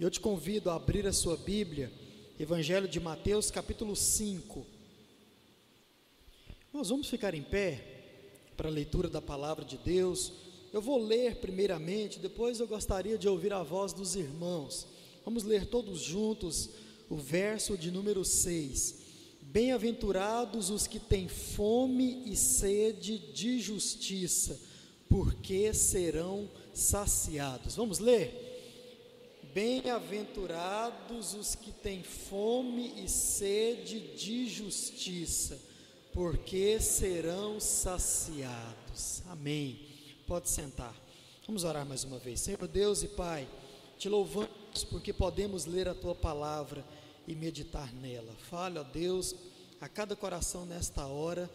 Eu te convido a abrir a sua Bíblia, Evangelho de Mateus, capítulo 5. Nós vamos ficar em pé para a leitura da palavra de Deus. Eu vou ler primeiramente, depois eu gostaria de ouvir a voz dos irmãos. Vamos ler todos juntos o verso de número 6. Bem-aventurados os que têm fome e sede de justiça, porque serão saciados. Vamos ler? Bem-aventurados os que têm fome e sede de justiça, porque serão saciados. Amém. Pode sentar. Vamos orar mais uma vez. Senhor Deus e Pai, te louvamos porque podemos ler a tua palavra e meditar nela. Fale, ó Deus, a cada coração nesta hora,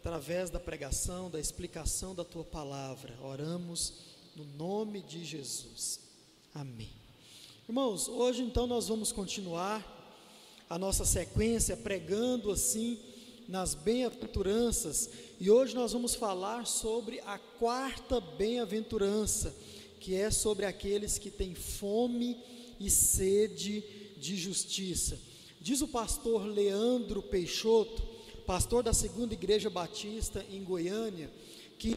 através da pregação, da explicação da tua palavra. Oramos no nome de Jesus. Amém. Irmãos, hoje então nós vamos continuar a nossa sequência pregando assim nas bem-aventuranças e hoje nós vamos falar sobre a quarta bem-aventurança, que é sobre aqueles que têm fome e sede de justiça. Diz o pastor Leandro Peixoto, pastor da Segunda Igreja Batista em Goiânia, que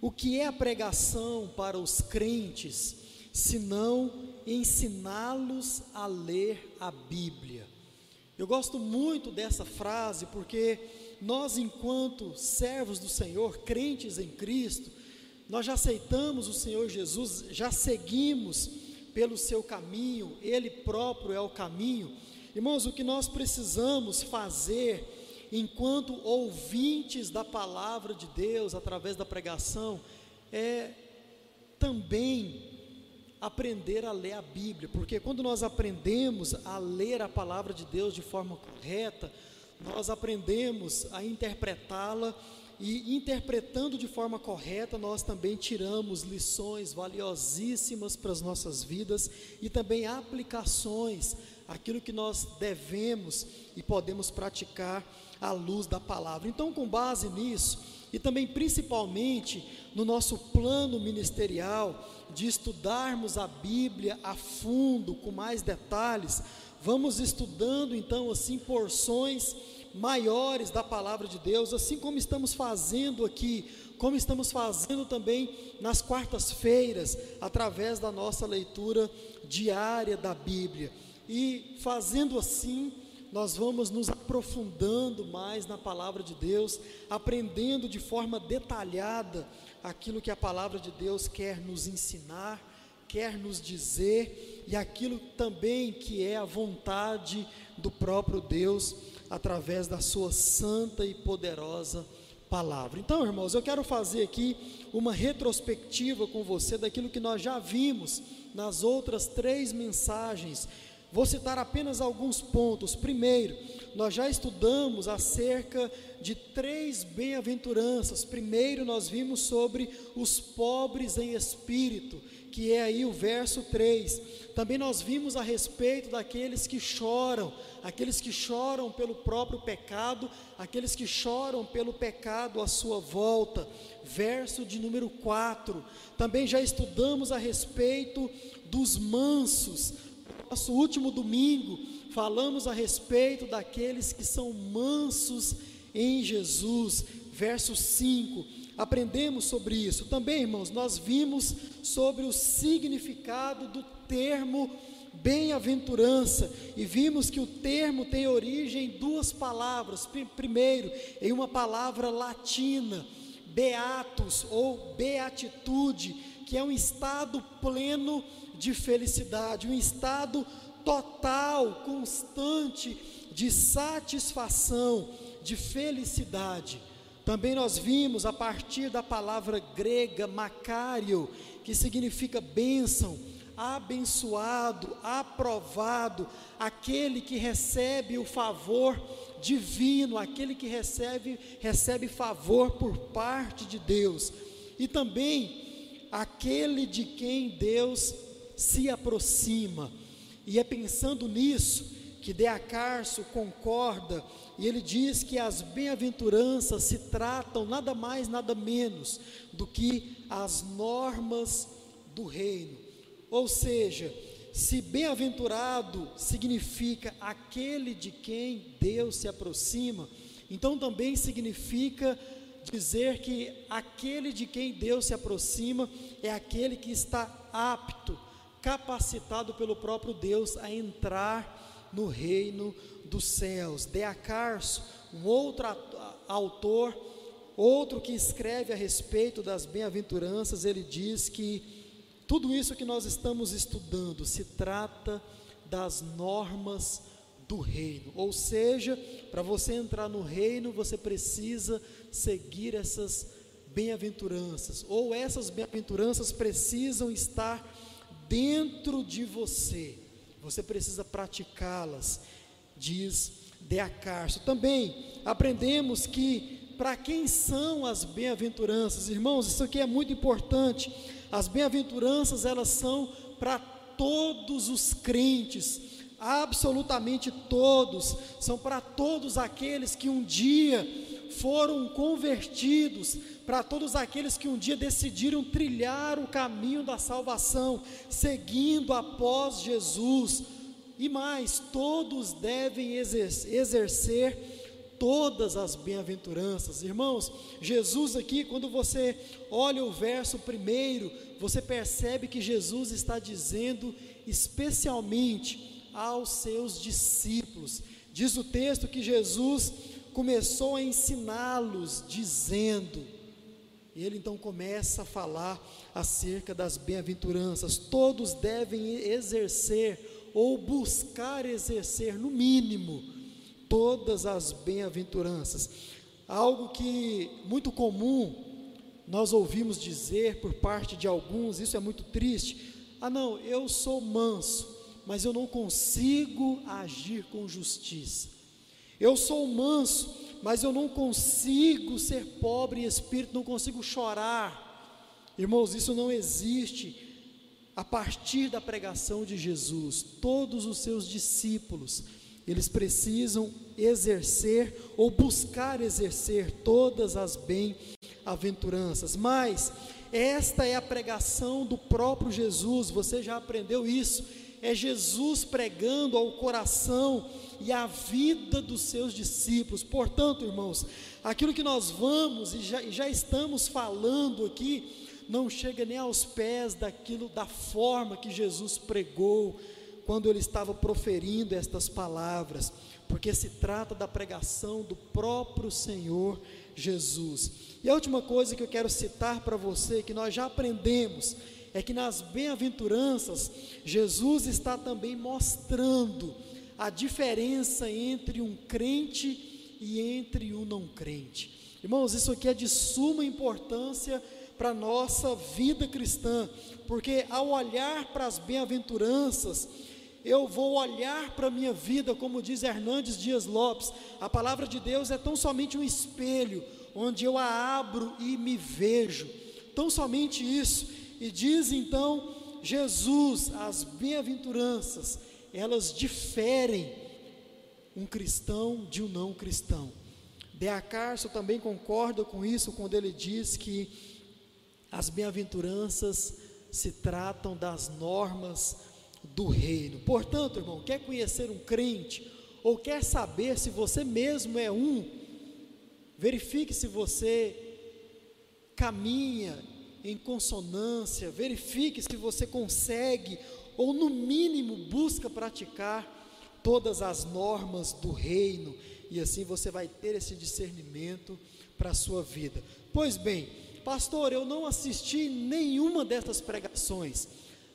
o que é a pregação para os crentes, ensiná-los a ler a Bíblia. Eu gosto muito dessa frase porque nós, enquanto servos do Senhor, crentes em Cristo, nós já aceitamos o Senhor Jesus, já seguimos pelo seu caminho, Ele próprio é o caminho. Irmãos, o que nós precisamos fazer enquanto ouvintes da palavra de Deus através da pregação é também aprender a ler a Bíblia, porque quando nós aprendemos a ler a palavra de Deus de forma correta, nós aprendemos a interpretá-la e interpretando de forma correta, nós também tiramos lições valiosíssimas para as nossas vidas e também aplicações, aquilo que nós devemos e podemos praticar à luz da palavra. Então, com base nisso, e também principalmente no nosso plano ministerial de estudarmos a Bíblia a fundo, com mais detalhes, vamos estudando então assim porções maiores da palavra de Deus, assim como estamos fazendo aqui, como estamos fazendo também nas quartas-feiras, através da nossa leitura diária da Bíblia. E fazendo assim, nós vamos nos aprofundando mais na palavra de Deus, aprendendo de forma detalhada aquilo que a palavra de Deus quer nos ensinar, quer nos dizer e aquilo também que é a vontade do próprio Deus através da sua santa e poderosa palavra. Então, irmãos, eu quero fazer aqui uma retrospectiva com você daquilo que nós já vimos nas outras três mensagens Vou citar apenas alguns pontos. Primeiro, nós já estudamos acerca de três bem-aventuranças. Primeiro, nós vimos sobre os pobres em espírito, que é aí o verso 3. Também nós vimos a respeito daqueles que choram, aqueles que choram pelo próprio pecado, aqueles que choram pelo pecado à sua volta. Verso de número 4. Também já estudamos a respeito dos mansos, nosso último domingo, falamos a respeito daqueles que são mansos em Jesus, verso 5. Aprendemos sobre isso. Também, irmãos, nós vimos sobre o significado do termo bem-aventurança e vimos que o termo tem origem em duas palavras. Primeiro, em uma palavra latina, beatus ou beatitude, que é um estado pleno de felicidade, um estado total, constante de satisfação, de felicidade. Também nós vimos a partir da palavra grega macário, que significa bênção, abençoado, aprovado, aquele que recebe o favor divino, aquele que recebe recebe favor por parte de Deus. E também aquele de quem Deus se aproxima. E é pensando nisso que Deacarso concorda e ele diz que as bem-aventuranças se tratam nada mais, nada menos do que as normas do reino. Ou seja, se bem-aventurado significa aquele de quem Deus se aproxima, então também significa dizer que aquele de quem Deus se aproxima é aquele que está apto, capacitado pelo próprio Deus a entrar no reino dos céus. Deacarso, um outro autor, outro que escreve a respeito das bem-aventuranças, ele diz que tudo isso que nós estamos estudando se trata das normas do reino. Ou seja, para você entrar no reino, você precisa seguir essas bem-aventuranças, ou essas bem-aventuranças precisam estar dentro de você. Você precisa praticá-las, diz Deacarso. Também aprendemos que para quem são as bem-aventuranças? Irmãos, isso aqui é muito importante. As bem-aventuranças, elas são para todos os crentes, absolutamente todos, são para todos aqueles que um dia foram convertidos, para todos aqueles que um dia decidiram trilhar o caminho da salvação, seguindo após Jesus. E mais, todos devem exercer todas as bem-aventuranças. Irmãos, Jesus aqui, quando você olha o verso primeiro, você percebe que Jesus está dizendo especialmente aos seus discípulos. Diz o texto que Jesus começou a ensiná-los, dizendo, e ele então começa a falar acerca das bem-aventuranças. Todos devem exercer ou buscar exercer, no mínimo, todas as bem-aventuranças. Algo que muito comum nós ouvimos dizer por parte de alguns, isso é muito triste. Ah, não, eu sou manso, mas eu não consigo agir com justiça. Eu sou manso, mas eu não consigo ser pobre em espírito, não consigo chorar. Irmãos, isso não existe a partir da pregação de Jesus. Todos os seus discípulos eles precisam exercer ou buscar exercer todas as bem-aventuranças. Mas esta é a pregação do próprio Jesus, você já aprendeu isso. É Jesus pregando ao coração e à vida dos seus discípulos. Portanto, irmãos, aquilo que nós vamos e já, e já estamos falando aqui, não chega nem aos pés daquilo, da forma que Jesus pregou, quando ele estava proferindo estas palavras, porque se trata da pregação do próprio Senhor Jesus. E a última coisa que eu quero citar para você, que nós já aprendemos, é que nas bem-aventuranças, Jesus está também mostrando a diferença entre um crente e entre um não crente. Irmãos, isso aqui é de suma importância para a nossa vida cristã, porque ao olhar para as bem-aventuranças, eu vou olhar para a minha vida, como diz Hernandes Dias Lopes, a palavra de Deus é tão somente um espelho, onde eu a abro e me vejo, tão somente isso, e diz então Jesus, as bem-aventuranças, elas diferem um cristão de um não cristão. Deacarso também concorda com isso quando ele diz que as bem-aventuranças se tratam das normas do reino. Portanto, irmão, quer conhecer um crente ou quer saber se você mesmo é um, verifique se você caminha em consonância, verifique se você consegue ou no mínimo busca praticar todas as normas do reino e assim você vai ter esse discernimento para a sua vida. Pois bem, pastor, eu não assisti nenhuma dessas pregações.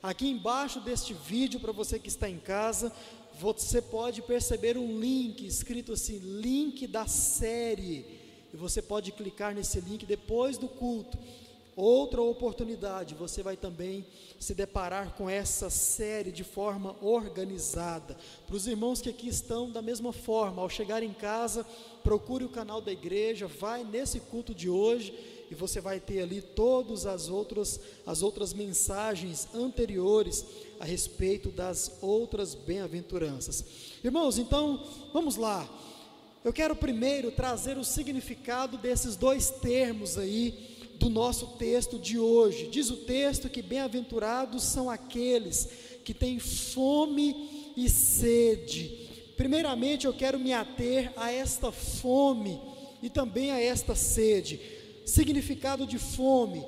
Aqui embaixo deste vídeo, para você que está em casa, você pode perceber um link escrito assim: link da série. E você pode clicar nesse link depois do culto. Outra oportunidade, você vai também se deparar com essa série de forma organizada. Para os irmãos que aqui estão, da mesma forma, ao chegar em casa, procure o canal da igreja, vai nesse culto de hoje e você vai ter ali todas as outras, as outras mensagens anteriores a respeito das outras bem-aventuranças. Irmãos, então, vamos lá. Eu quero primeiro trazer o significado desses dois termos aí do nosso texto de hoje. Diz o texto que bem-aventurados são aqueles que têm fome e sede. Primeiramente, eu quero me ater a esta fome e também a esta sede. Significado de fome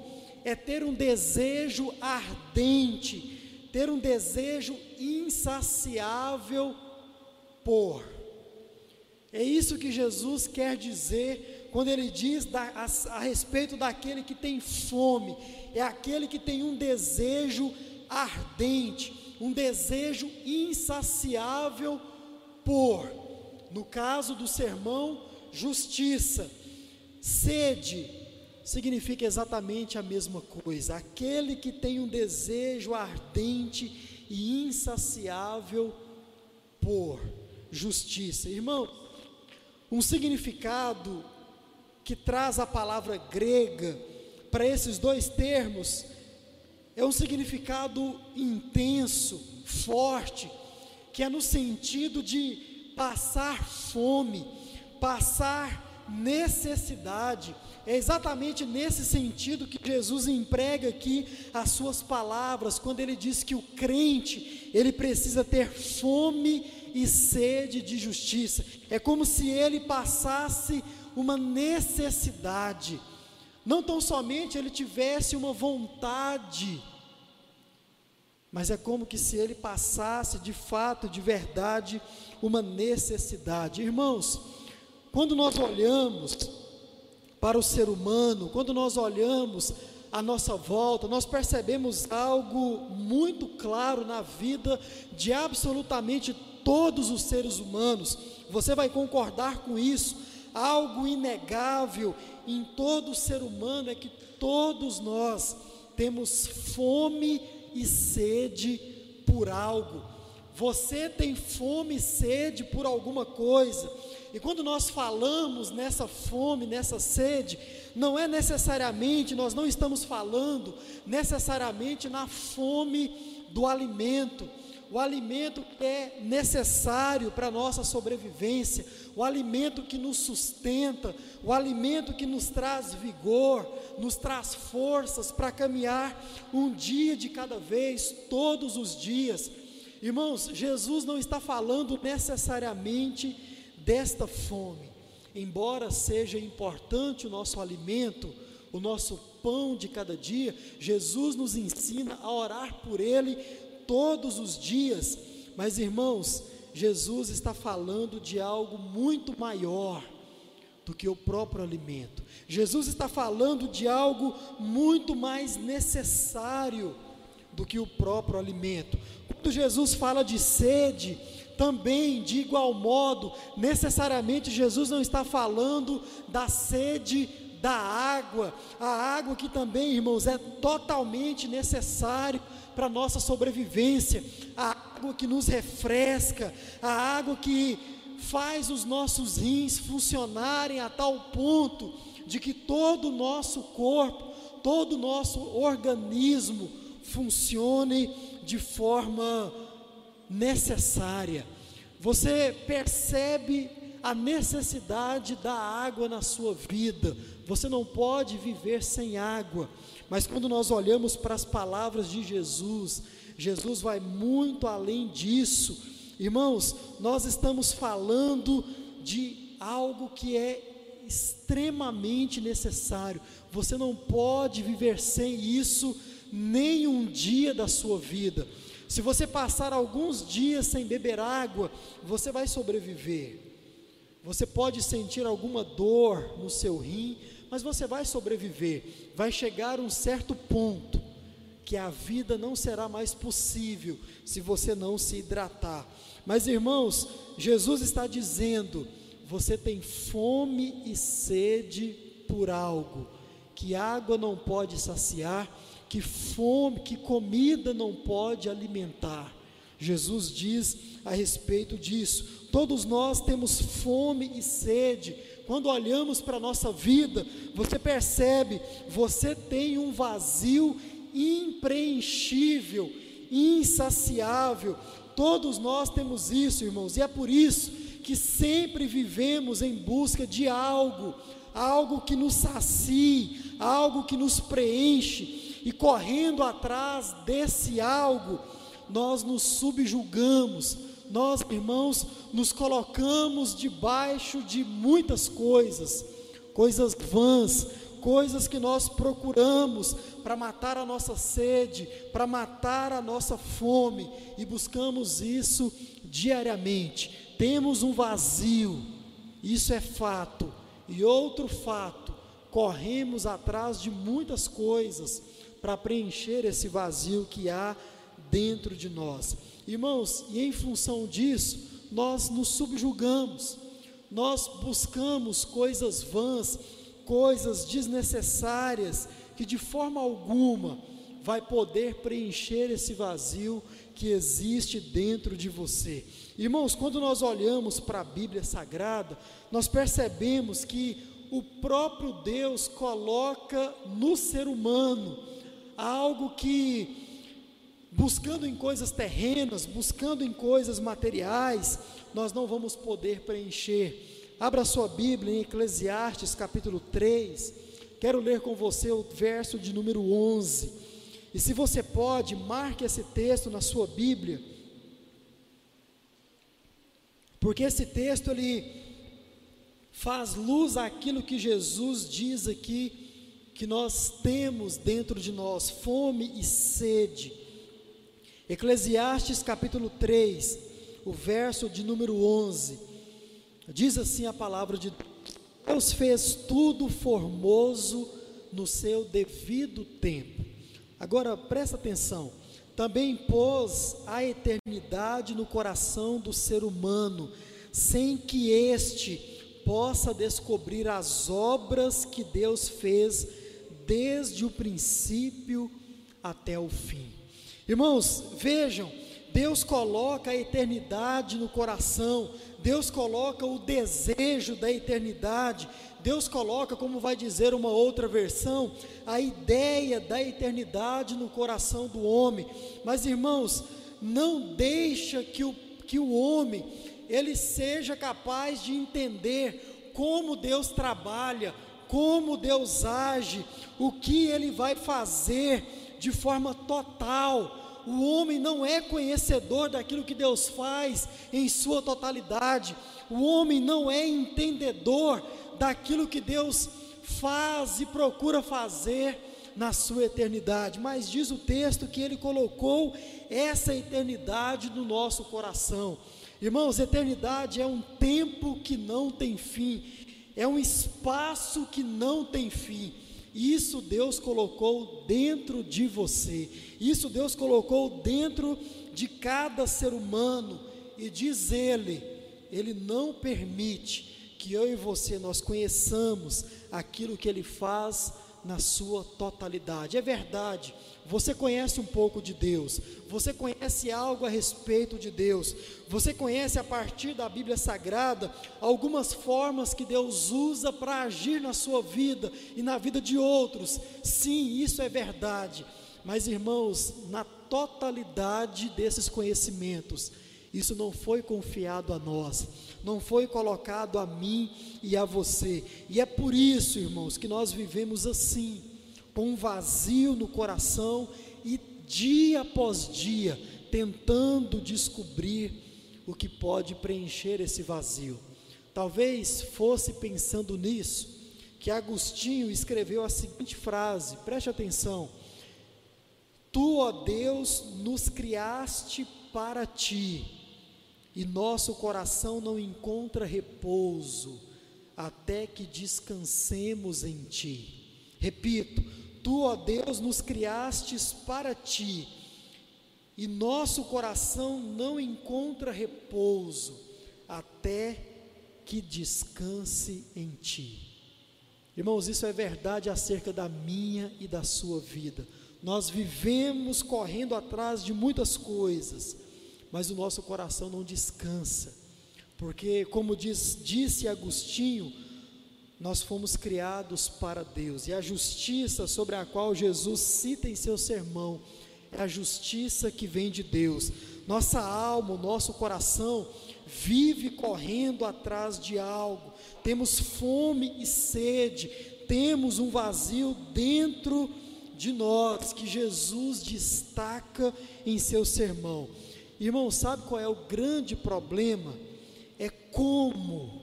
é ter um desejo ardente, ter um desejo insaciável por. É isso que Jesus quer dizer quando ele diz da, a, a respeito daquele que tem fome, é aquele que tem um desejo ardente, um desejo insaciável por. No caso do sermão, justiça. Sede significa exatamente a mesma coisa. Aquele que tem um desejo ardente e insaciável por justiça. Irmão, um significado que traz a palavra grega para esses dois termos é um significado intenso, forte, que é no sentido de passar fome, passar necessidade. É exatamente nesse sentido que Jesus emprega aqui as suas palavras, quando ele diz que o crente, ele precisa ter fome e sede de justiça. É como se ele passasse uma necessidade. Não tão somente ele tivesse uma vontade, mas é como que se ele passasse de fato, de verdade, uma necessidade. Irmãos, quando nós olhamos para o ser humano, quando nós olhamos à nossa volta, nós percebemos algo muito claro na vida de absolutamente todos os seres humanos. Você vai concordar com isso? Algo inegável em todo ser humano é que todos nós temos fome e sede por algo. Você tem fome e sede por alguma coisa. E quando nós falamos nessa fome, nessa sede, não é necessariamente, nós não estamos falando necessariamente na fome do alimento, o alimento que é necessário para a nossa sobrevivência, o alimento que nos sustenta, o alimento que nos traz vigor, nos traz forças para caminhar um dia de cada vez, todos os dias. Irmãos, Jesus não está falando necessariamente desta fome, embora seja importante o nosso alimento, o nosso pão de cada dia, Jesus nos ensina a orar por ele todos os dias. Mas irmãos, Jesus está falando de algo muito maior do que o próprio alimento. Jesus está falando de algo muito mais necessário do que o próprio alimento. Quando Jesus fala de sede, também de igual modo, necessariamente Jesus não está falando da sede da água, a água que também, irmãos, é totalmente necessário para nossa sobrevivência, a água que nos refresca, a água que faz os nossos rins funcionarem a tal ponto de que todo o nosso corpo, todo o nosso organismo funcione de forma necessária. Você percebe a necessidade da água na sua vida. Você não pode viver sem água. Mas quando nós olhamos para as palavras de Jesus, Jesus vai muito além disso. Irmãos, nós estamos falando de algo que é extremamente necessário. Você não pode viver sem isso nem um dia da sua vida. Se você passar alguns dias sem beber água, você vai sobreviver. Você pode sentir alguma dor no seu rim, mas você vai sobreviver. Vai chegar um certo ponto que a vida não será mais possível se você não se hidratar. Mas irmãos, Jesus está dizendo: você tem fome e sede por algo que água não pode saciar, que fome, que comida não pode alimentar. Jesus diz a respeito disso. Todos nós temos fome e sede quando olhamos para a nossa vida, você percebe, você tem um vazio impreenchível, insaciável. Todos nós temos isso, irmãos, e é por isso que sempre vivemos em busca de algo, algo que nos sacie, algo que nos preenche, e correndo atrás desse algo, nós nos subjugamos, nós, irmãos, nos colocamos debaixo de muitas coisas, coisas vãs, coisas que nós procuramos para matar a nossa sede, para matar a nossa fome, e buscamos isso diariamente. Temos um vazio, isso é fato. E outro fato, corremos atrás de muitas coisas para preencher esse vazio que há dentro de nós. Irmãos, e em função disso, nós nos subjugamos, nós buscamos coisas vãs, coisas desnecessárias, que de forma alguma vai poder preencher esse vazio que existe dentro de você. Irmãos, quando nós olhamos para a Bíblia Sagrada, nós percebemos que o próprio Deus coloca no ser humano algo que, buscando em coisas terrenas, buscando em coisas materiais, nós não vamos poder preencher. Abra sua Bíblia em Eclesiastes capítulo 3. Quero ler com você o verso de número 11. E se você pode, marque esse texto na sua Bíblia. Porque esse texto ele faz luz àquilo que Jesus diz aqui que nós temos dentro de nós, fome e sede. Eclesiastes capítulo 3, o verso de número 11. Diz assim a palavra de Deus: Deus fez tudo formoso no seu devido tempo. Agora presta atenção. Também pôs a eternidade no coração do ser humano, sem que este possa descobrir as obras que Deus fez desde o princípio até o fim. Irmãos, vejam, Deus coloca a eternidade no coração, Deus coloca o desejo da eternidade, Deus coloca, como vai dizer uma outra versão, a ideia da eternidade no coração do homem. Mas irmãos, não deixa que o, que o homem ele seja capaz de entender como Deus trabalha, como Deus age, o que ele vai fazer de forma total o homem não é conhecedor daquilo que Deus faz em sua totalidade, o homem não é entendedor daquilo que Deus faz e procura fazer na sua eternidade, mas diz o texto que ele colocou essa eternidade no nosso coração. Irmãos, eternidade é um tempo que não tem fim, é um espaço que não tem fim. Isso Deus colocou dentro de você. Isso Deus colocou dentro de cada ser humano e diz ele, ele não permite que eu e você nós conheçamos aquilo que ele faz na sua totalidade. É verdade. Você conhece um pouco de Deus, você conhece algo a respeito de Deus, você conhece a partir da Bíblia Sagrada algumas formas que Deus usa para agir na sua vida e na vida de outros. Sim, isso é verdade. Mas irmãos, na totalidade desses conhecimentos, isso não foi confiado a nós, não foi colocado a mim e a você. E é por isso, irmãos, que nós vivemos assim, com um vazio no coração e dia após dia tentando descobrir o que pode preencher esse vazio. Talvez fosse pensando nisso que Agostinho escreveu a seguinte frase, preste atenção: Tu, ó Deus, nos criaste para ti e nosso coração não encontra repouso até que descansemos em ti. Repito, tu, ó Deus, nos criastes para ti, e nosso coração não encontra repouso até que descanse em ti. Irmãos, isso é verdade acerca da minha e da sua vida. Nós vivemos correndo atrás de muitas coisas, mas o nosso coração não descansa, porque, como diz, disse Agostinho, nós fomos criados para Deus, e a justiça sobre a qual Jesus cita em seu sermão é a justiça que vem de Deus. Nossa alma, nosso coração vive correndo atrás de algo, temos fome e sede, temos um vazio dentro de nós que Jesus destaca em seu sermão. Irmão, sabe qual é o grande problema? É como,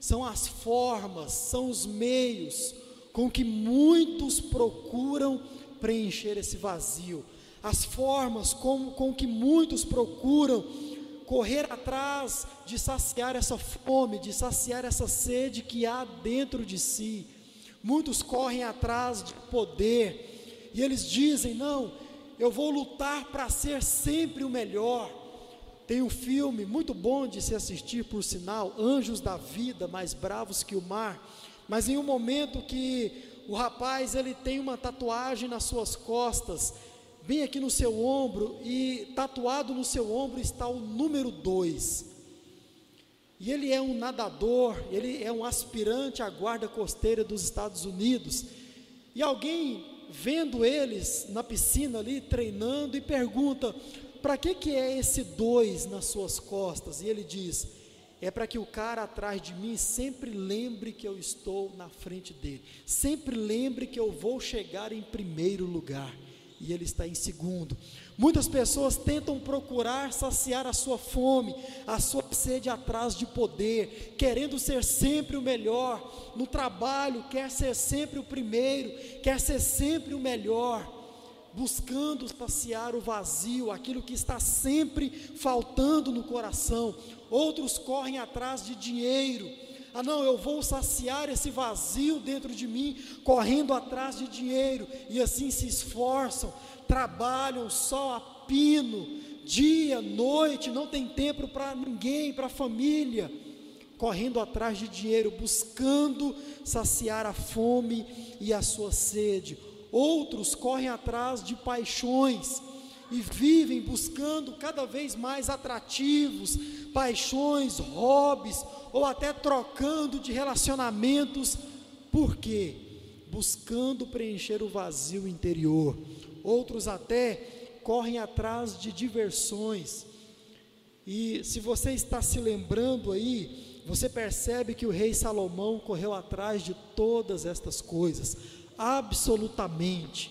são as formas, são os meios com que muitos procuram preencher esse vazio, as formas com, com que muitos procuram correr atrás de saciar essa fome, de saciar essa sede que há dentro de si. Muitos correm atrás de poder e eles dizem: não, eu vou lutar para ser sempre o melhor. Tem um filme muito bom de se assistir, por sinal, Anjos da Vida, mais bravos que o mar. Mas em um momento que o rapaz ele tem uma tatuagem nas suas costas bem aqui no seu ombro, e tatuado no seu ombro está o número 2. E ele é um nadador, ele é um aspirante à guarda costeira dos Estados Unidos. E alguém vendo eles na piscina ali treinando e pergunta: "Para que que é esse 2 nas suas costas?" E ele diz: "É para que o cara atrás de mim sempre lembre que eu estou na frente dele. Sempre lembre que eu vou chegar em primeiro lugar." e ele está em segundo. Muitas pessoas tentam procurar saciar a sua fome, a sua sede atrás de poder, querendo ser sempre o melhor no trabalho, quer ser sempre o primeiro, quer ser sempre o melhor, buscando saciar o vazio, aquilo que está sempre faltando no coração. Outros correm atrás de dinheiro, ah, não, eu vou saciar esse vazio dentro de mim, correndo atrás de dinheiro, e assim se esforçam, trabalham só a pino, dia, noite, não tem tempo para ninguém, para a família, correndo atrás de dinheiro, buscando saciar a fome e a sua sede. Outros correm atrás de paixões, e vivem buscando cada vez mais atrativos, paixões, hobbies, ou até trocando de relacionamentos, por quê? Buscando preencher o vazio interior. Outros até correm atrás de diversões. E se você está se lembrando aí, você percebe que o rei Salomão correu atrás de todas estas coisas, absolutamente.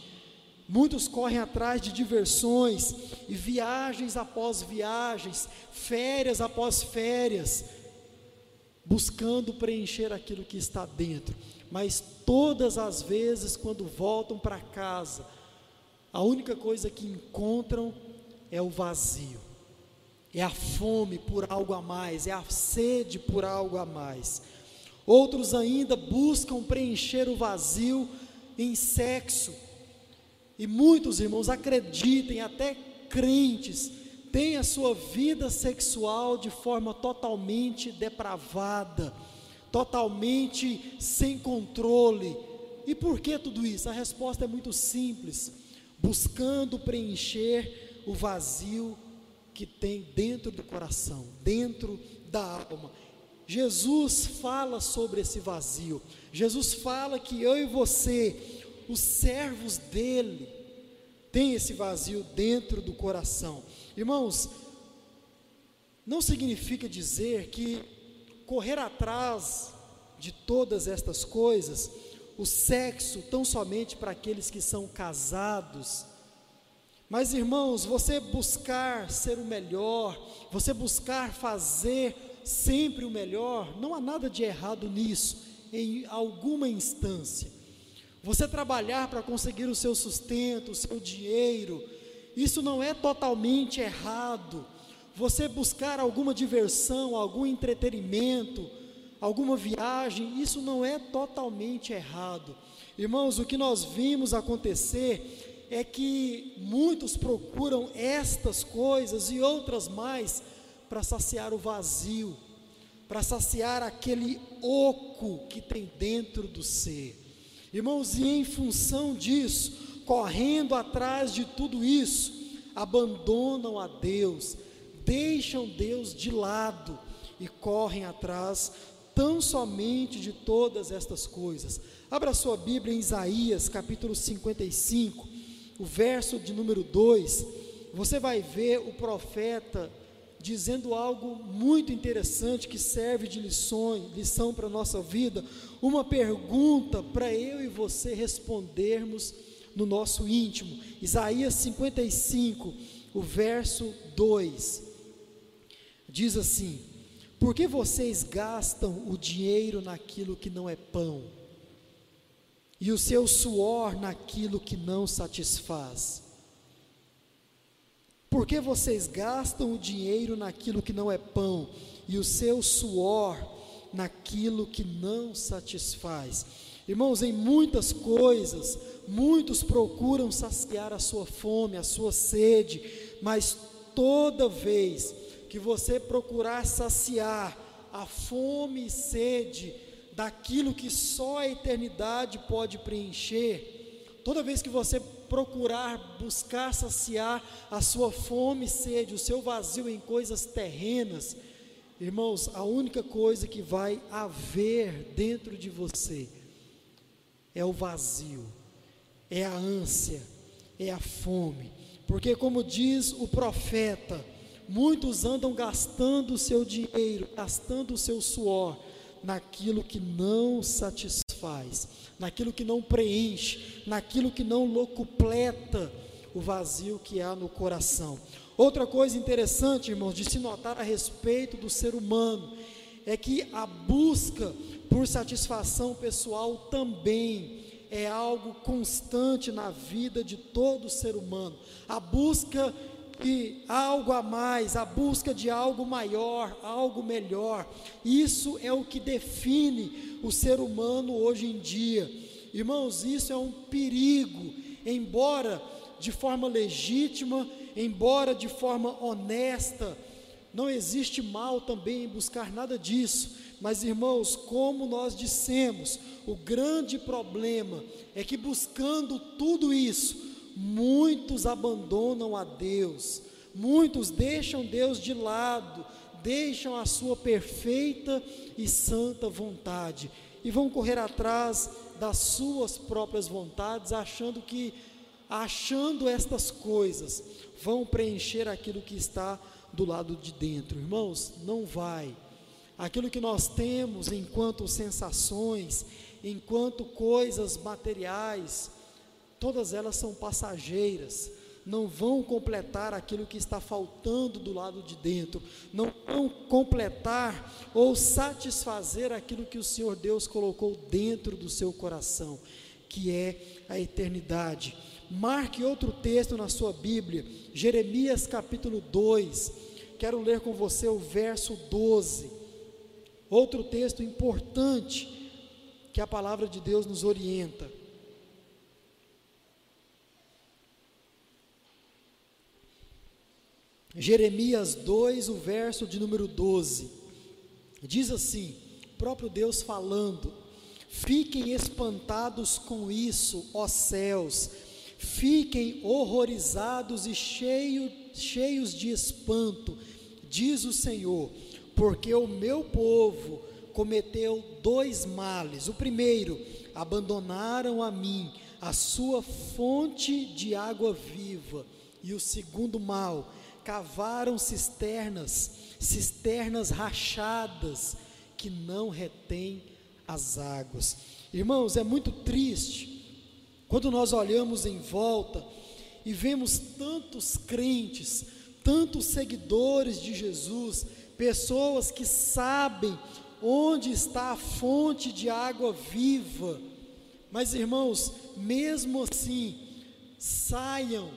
Muitos correm atrás de diversões e viagens após viagens, férias após férias, buscando preencher aquilo que está dentro. Mas todas as vezes, quando voltam para casa, a única coisa que encontram é o vazio, é a fome por algo a mais, é a sede por algo a mais. Outros ainda buscam preencher o vazio em sexo e muitos irmãos acreditem, até crentes, têm a sua vida sexual de forma totalmente depravada, totalmente sem controle. E por que tudo isso? A resposta é muito simples: buscando preencher o vazio que tem dentro do coração, dentro da alma. Jesus fala sobre esse vazio. Jesus fala que eu e você os servos dele têm esse vazio dentro do coração. Irmãos, não significa dizer que correr atrás de todas estas coisas, o sexo tão somente para aqueles que são casados. Mas irmãos, você buscar ser o melhor, você buscar fazer sempre o melhor, não há nada de errado nisso, em alguma instância. Você trabalhar para conseguir o seu sustento, o seu dinheiro, isso não é totalmente errado. Você buscar alguma diversão, algum entretenimento, alguma viagem, isso não é totalmente errado. Irmãos, o que nós vimos acontecer é que muitos procuram estas coisas e outras mais para saciar o vazio, para saciar aquele oco que tem dentro do ser. Irmãos, e em função disso, correndo atrás de tudo isso, abandonam a Deus, deixam Deus de lado e correm atrás tão somente de todas estas coisas. Abra sua Bíblia em Isaías, capítulo 55, o verso de número 2. Você vai ver o profeta dizendo algo muito interessante que serve de lições, lição para a nossa vida, uma pergunta para eu e você respondermos no nosso íntimo. Isaías 55, o verso 2, diz assim: Por que vocês gastam o dinheiro naquilo que não é pão, e o seu suor naquilo que não satisfaz? Por que vocês gastam o dinheiro naquilo que não é pão e o seu suor naquilo que não satisfaz? Irmãos, em muitas coisas, muitos procuram saciar a sua fome, a sua sede, mas toda vez que você procurar saciar a fome e sede daquilo que só a eternidade pode preencher, toda vez que você procurar buscar saciar a sua fome e sede, o seu vazio em coisas terrenas, irmãos, a única coisa que vai haver dentro de você é o vazio, é a ânsia, é a fome, porque, como diz o profeta, muitos andam gastando o seu dinheiro, gastando o seu suor naquilo que não satisfaz naquilo que não preenche, naquilo que não locupleta o vazio que há no coração. Outra coisa interessante, irmãos, de se notar a respeito do ser humano, é que a busca por satisfação pessoal também é algo constante na vida de todo ser humano. A busca de algo a mais, a busca de algo maior, algo melhor. Isso é o que define o ser humano hoje em dia. Irmãos, isso é um perigo, embora de forma legítima, embora de forma honesta, não existe mal também em buscar nada disso. Mas, irmãos, como nós dissemos, o grande problema é que buscando tudo isso, Muitos abandonam a Deus, muitos deixam Deus de lado, deixam a sua perfeita e santa vontade e vão correr atrás das suas próprias vontades, achando que achando estas coisas vão preencher aquilo que está do lado de dentro. Irmãos, não vai. Aquilo que nós temos enquanto sensações, enquanto coisas materiais, todas elas são passageiras, não vão completar aquilo que está faltando do lado de dentro, não vão completar ou satisfazer aquilo que o Senhor Deus colocou dentro do seu coração, que é a eternidade. Marque outro texto na sua Bíblia, Jeremias capítulo 2. Quero ler com você o verso 12. Outro texto importante que a palavra de Deus nos orienta. Jeremias 2, o verso de número 12, diz assim: próprio Deus falando: Fiquem espantados com isso, ó céus, fiquem horrorizados e cheio, cheios de espanto, diz o Senhor, porque o meu povo cometeu dois males. O primeiro, abandonaram a mim, a sua fonte de água viva. E o segundo mal, cavaram cisternas, cisternas rachadas, que não retêm as águas. Irmãos, é muito triste quando nós olhamos em volta e vemos tantos crentes, tantos seguidores de Jesus, pessoas que sabem onde está a fonte de água viva, mas irmãos, mesmo assim, saiam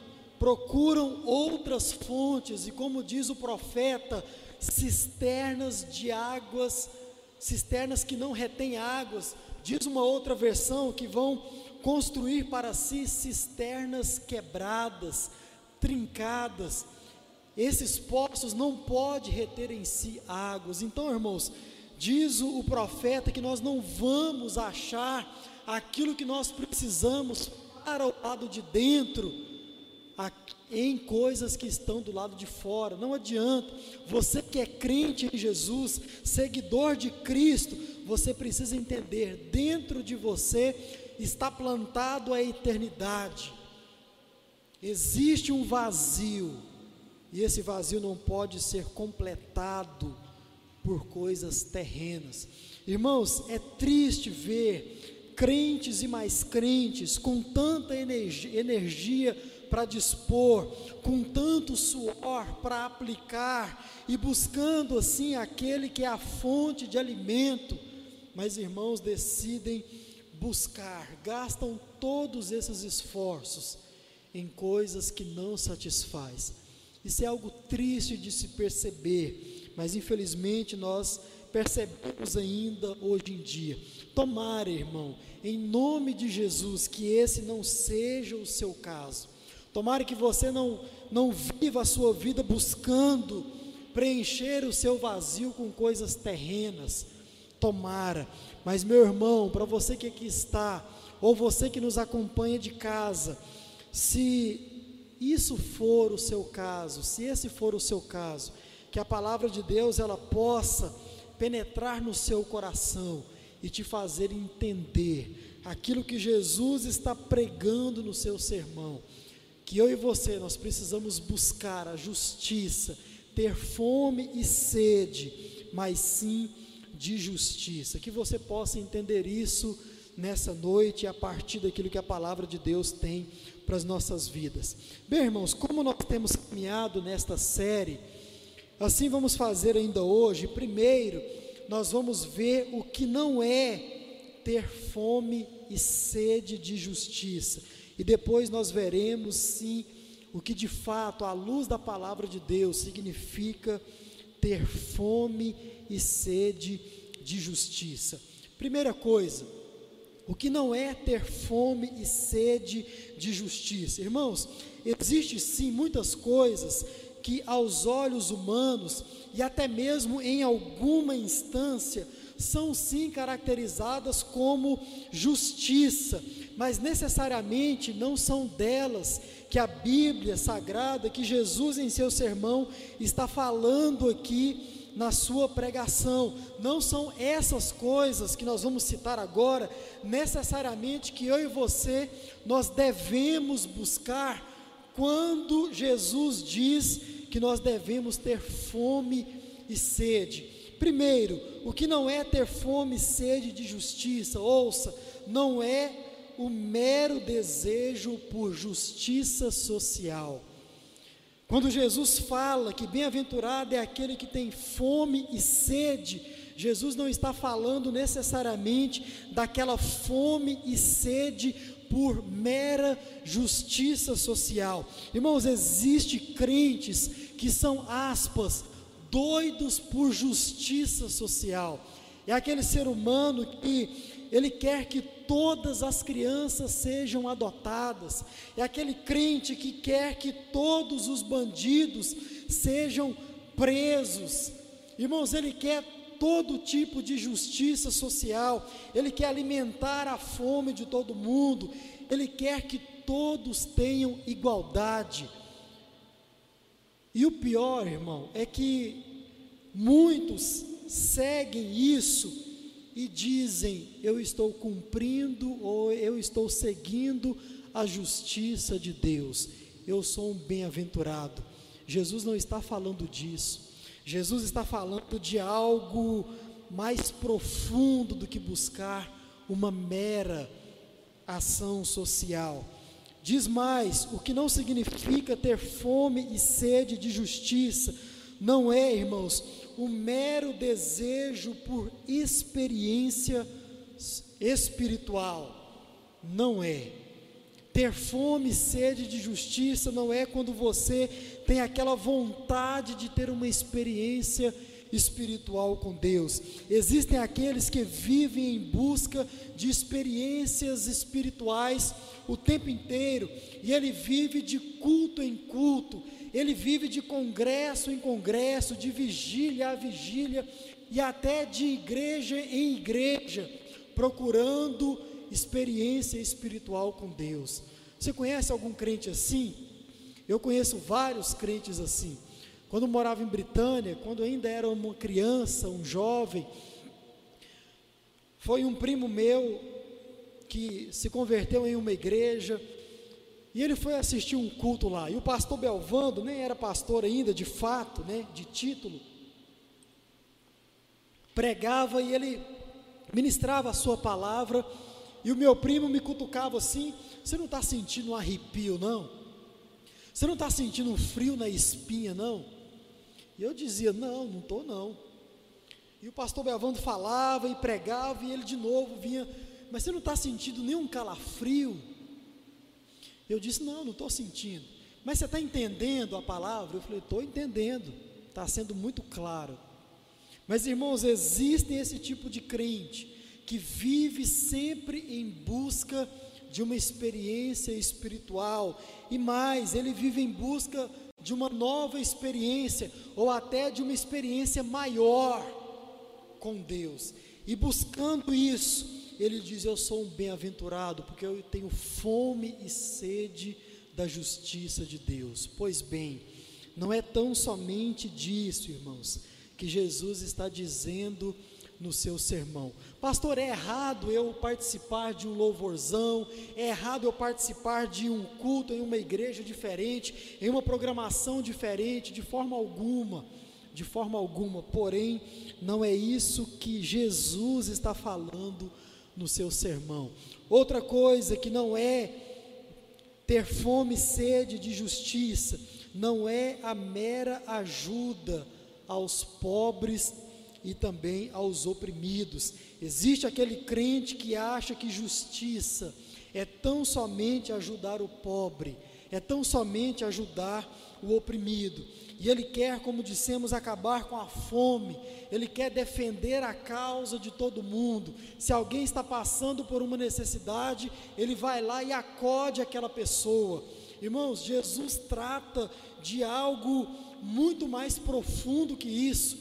procuram outras fontes, e como diz o profeta, cisternas de águas, cisternas que não retêm águas, diz uma outra versão que vão construir para si cisternas quebradas, trincadas. Esses poços não podem reter em si águas. Então, irmãos, diz o profeta que nós não vamos achar aquilo que nós precisamos para o lado de dentro em coisas que estão do lado de fora. Não adianta. Você que é crente em Jesus, seguidor de Cristo, você precisa entender: dentro de você está plantado a eternidade. Existe um vazio, e esse vazio não pode ser completado por coisas terrenas. Irmãos, é triste ver crentes e mais crentes, com tanta energia, para dispor, com tanto suor para aplicar e buscando assim aquele que é a fonte de alimento, mas irmãos decidem buscar, gastam todos esses esforços em coisas que não satisfaz. Isso é algo triste de se perceber, mas infelizmente nós percebemos ainda hoje em dia. Tomara, irmão, em nome de Jesus, que esse não seja o seu caso. Tomara que você não, não viva a sua vida buscando preencher o seu vazio com coisas terrenas. Tomara, mas meu irmão, para você que aqui está, ou você que nos acompanha de casa, se isso for o seu caso, se esse for o seu caso, que a palavra de Deus ela possa penetrar no seu coração e te fazer entender aquilo que Jesus está pregando no seu sermão. Que eu e você nós precisamos buscar a justiça, ter fome e sede, mas sim de justiça. Que você possa entender isso nessa noite a partir daquilo que a palavra de Deus tem para as nossas vidas. Bem, irmãos, como nós temos caminhado nesta série, Assim vamos fazer ainda hoje. Primeiro, nós vamos ver o que não é ter fome e sede de justiça. E depois nós veremos sim o que de fato, à luz da palavra de Deus, significa ter fome e sede de justiça. Primeira coisa, o que não é ter fome e sede de justiça? Irmãos, existe sim muitas coisas que aos olhos humanos e até mesmo em alguma instância são sim caracterizadas como justiça, mas necessariamente não são delas que a Bíblia Sagrada, que Jesus em seu sermão está falando aqui na sua pregação. Não são essas coisas que nós vamos citar agora, necessariamente que eu e você nós devemos buscar quando Jesus diz que nós devemos ter fome e sede. Primeiro, o que não é ter fome e sede de justiça, ouça, não é o mero desejo por justiça social. Quando Jesus fala que bem-aventurado é aquele que tem fome e sede, Jesus não está falando necessariamente daquela fome e sede por mera justiça social. Irmãos, existe crentes que são aspas doidos por justiça social. É aquele ser humano que ele quer que todas as crianças sejam adotadas. É aquele crente que quer que todos os bandidos sejam presos. Irmãos, ele quer todo tipo de justiça social, ele quer alimentar a fome de todo mundo, ele quer que todos tenham igualdade. E o pior, irmão, é que muitos seguem isso e dizem: eu estou cumprindo ou eu estou seguindo a justiça de Deus, eu sou um bem-aventurado. Jesus não está falando disso. Jesus está falando de algo mais profundo do que buscar uma mera ação social. Diz mais: o que não significa ter fome e sede de justiça, não é, irmãos, um mero desejo por experiência espiritual. Não é. Ter fome e sede de justiça não é quando você tem aquela vontade de ter uma experiência espiritual com Deus. Existem aqueles que vivem em busca de experiências espirituais o tempo inteiro, e ele vive de culto em culto, ele vive de congresso em congresso, de vigília a vigília e até de igreja em igreja, procurando experiência espiritual com Deus. Você conhece algum crente assim? Eu conheço vários crentes assim. Quando morava em Britânia, quando ainda era uma criança, um jovem, foi um primo meu que se converteu em uma igreja e ele foi assistir um culto lá. E o pastor Belvando nem era pastor ainda, de fato, né, de título. Pregava e ele ministrava a sua palavra. E o meu primo me cutucava assim: Você não está sentindo um arrepio, não? Você não está sentindo um frio na espinha, não? E eu dizia: Não, não estou, não. E o pastor Belvando falava e pregava, e ele de novo vinha: Mas você não está sentindo nenhum calafrio? Eu disse: Não, não estou sentindo. Mas você está entendendo a palavra? Eu falei: Estou entendendo, está sendo muito claro. Mas irmãos, existem esse tipo de crente que vive sempre em busca de uma experiência espiritual e mais, ele vive em busca de uma nova experiência ou até de uma experiência maior com Deus. E buscando isso, ele diz: Eu sou um bem-aventurado, porque eu tenho fome e sede da justiça de Deus. Pois bem, não é tão somente disso, irmãos, que Jesus está dizendo no seu sermão. Pastor, é errado eu participar de um louvorzão, é errado eu participar de um culto em uma igreja diferente, em uma programação diferente, de forma alguma, de forma alguma. Porém, não é isso que Jesus está falando no seu sermão. Outra coisa que não é ter fome e sede de justiça, não é a mera ajuda aos pobres e também aos oprimidos. Existe aquele crente que acha que justiça é tão somente ajudar o pobre, é tão somente ajudar o oprimido. E ele quer, como dissemos, acabar com a fome, ele quer defender a causa de todo mundo. Se alguém está passando por uma necessidade, ele vai lá e acode aquela pessoa. Irmãos, Jesus trata de algo muito mais profundo que isso.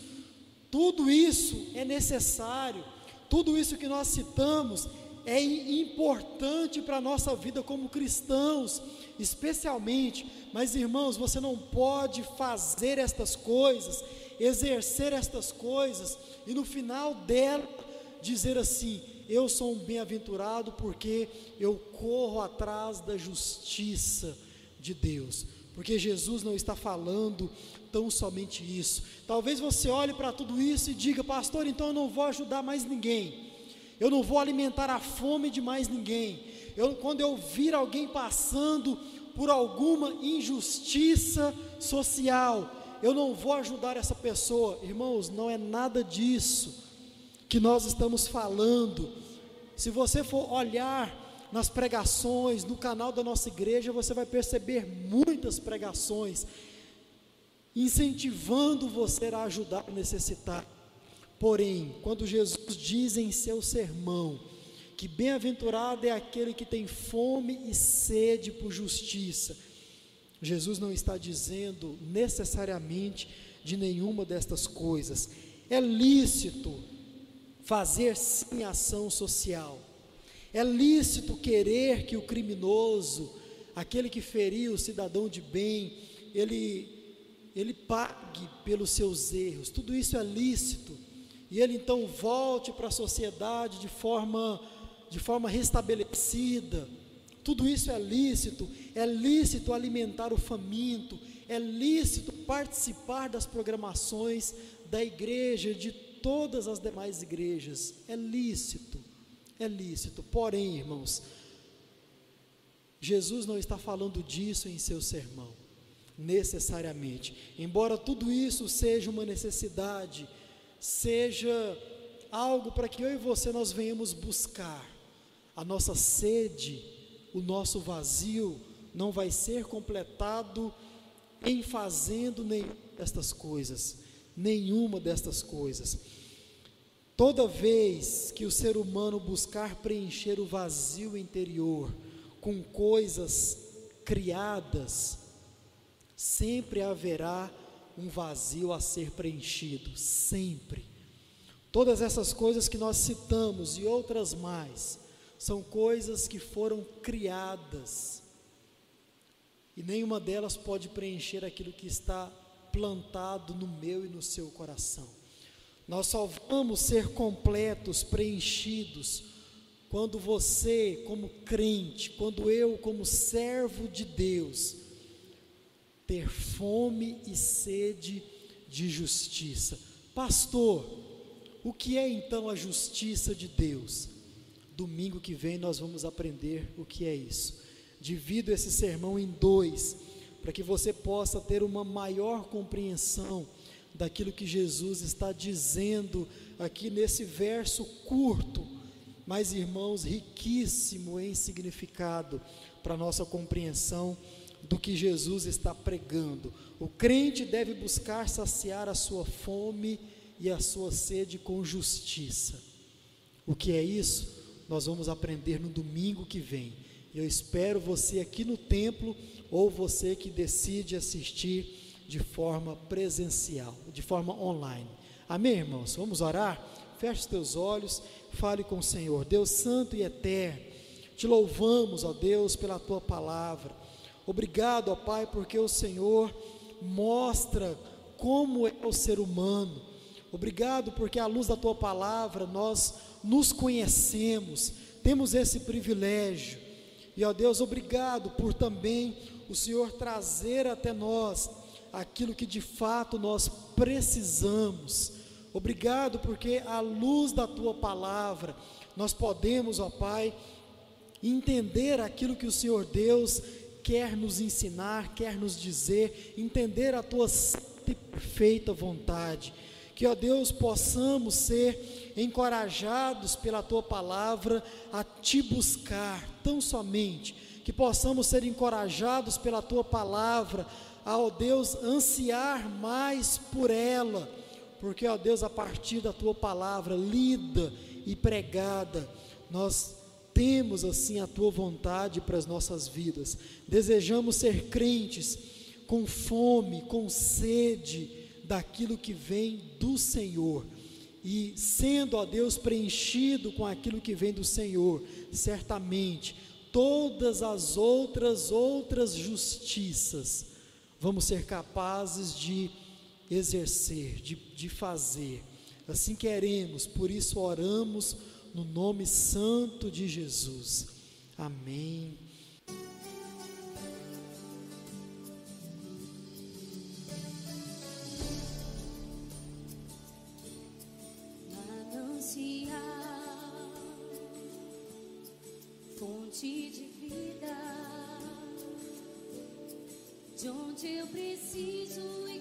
Tudo isso é necessário, tudo isso que nós citamos é importante para a nossa vida como cristãos, especialmente. Mas irmãos, você não pode fazer estas coisas, exercer estas coisas e no final dela dizer assim: eu sou um bem-aventurado porque eu corro atrás da justiça de Deus. Porque Jesus não está falando tão somente isso. Talvez você olhe para tudo isso e diga, pastor, então eu não vou ajudar mais ninguém. Eu não vou alimentar a fome de mais ninguém. Eu, quando eu vir alguém passando por alguma injustiça social, eu não vou ajudar essa pessoa. Irmãos, não é nada disso que nós estamos falando. Se você for olhar nas pregações, no canal da nossa igreja, você vai perceber muitas pregações incentivando você a ajudar o necessitado. Porém, quando Jesus diz em seu sermão que bem-aventurado é aquele que tem fome e sede por justiça, Jesus não está dizendo necessariamente de nenhuma destas coisas. É lícito fazer sim ação social. É lícito querer que o criminoso, aquele que feriu o cidadão de bem, ele ele pague pelos seus erros, tudo isso é lícito, e ele então volte para a sociedade de forma, de forma restabelecida, tudo isso é lícito, é lícito alimentar o faminto, é lícito participar das programações da igreja, de todas as demais igrejas, é lícito, é lícito, porém, irmãos, Jesus não está falando disso em seu sermão necessariamente. Embora tudo isso seja uma necessidade, seja algo para que eu e você nós venhamos buscar, a nossa sede, o nosso vazio não vai ser completado em fazendo nenhuma destas coisas, nenhuma destas coisas. Toda vez que o ser humano buscar preencher o vazio interior com coisas criadas, sempre haverá um vazio a ser preenchido, sempre. Todas essas coisas que nós citamos e outras mais, são coisas que foram criadas, e nenhuma delas pode preencher aquilo que está plantado no meu e no seu coração. Nós só vamos ser completos, preenchidos, quando você, como crente, quando eu, como servo de Deus, ter fome e sede de justiça. Pastor, o que é então a justiça de Deus? Domingo que vem nós vamos aprender o que é isso. Divido esse sermão em dois, para que você possa ter uma maior compreensão daquilo que Jesus está dizendo aqui nesse verso curto, mas irmãos, riquíssimo em significado para nossa compreensão do que Jesus está pregando. O crente deve buscar saciar a sua fome e a sua sede com justiça. O que é isso? Nós vamos aprender no domingo que vem. Eu espero você aqui no templo ou você que decide assistir de forma presencial, de forma online. Amém, irmãos? Vamos orar? Feche os teus olhos, fale com o Senhor. Deus Santo e Eterno, te louvamos, ó Deus, pela tua palavra. Obrigado, ó Pai, porque o Senhor mostra como é o ser humano. Obrigado porque à luz da tua palavra nós nos conhecemos, temos esse privilégio. E ó Deus, obrigado por também o Senhor trazer até nós aquilo que de fato nós precisamos. Obrigado porque à luz da tua palavra nós podemos, ó Pai, entender aquilo que o Senhor Deus quer nos ensinar, quer nos dizer, entender a tua perfeita vontade. Que, ó Deus, possamos ser encorajados pela tua palavra a te buscar, tão somente. Que possamos ser encorajados pela tua palavra a, ó Deus, ansiar mais por ela. Porque, ó Deus, a partir da tua palavra lida e pregada, nós temos assim a tua vontade para as nossas vidas. Desejamos ser crentes com fome, com sede daquilo que vem do Senhor. E sendo, ó Deus, preenchido com aquilo que vem do Senhor, certamente todas as outras outras justiças vamos ser capazes de exercer, de, de fazer. Assim queremos, por isso oramos no nome santo de Jesus. Amém. Fonte de vida, de onde eu preciso e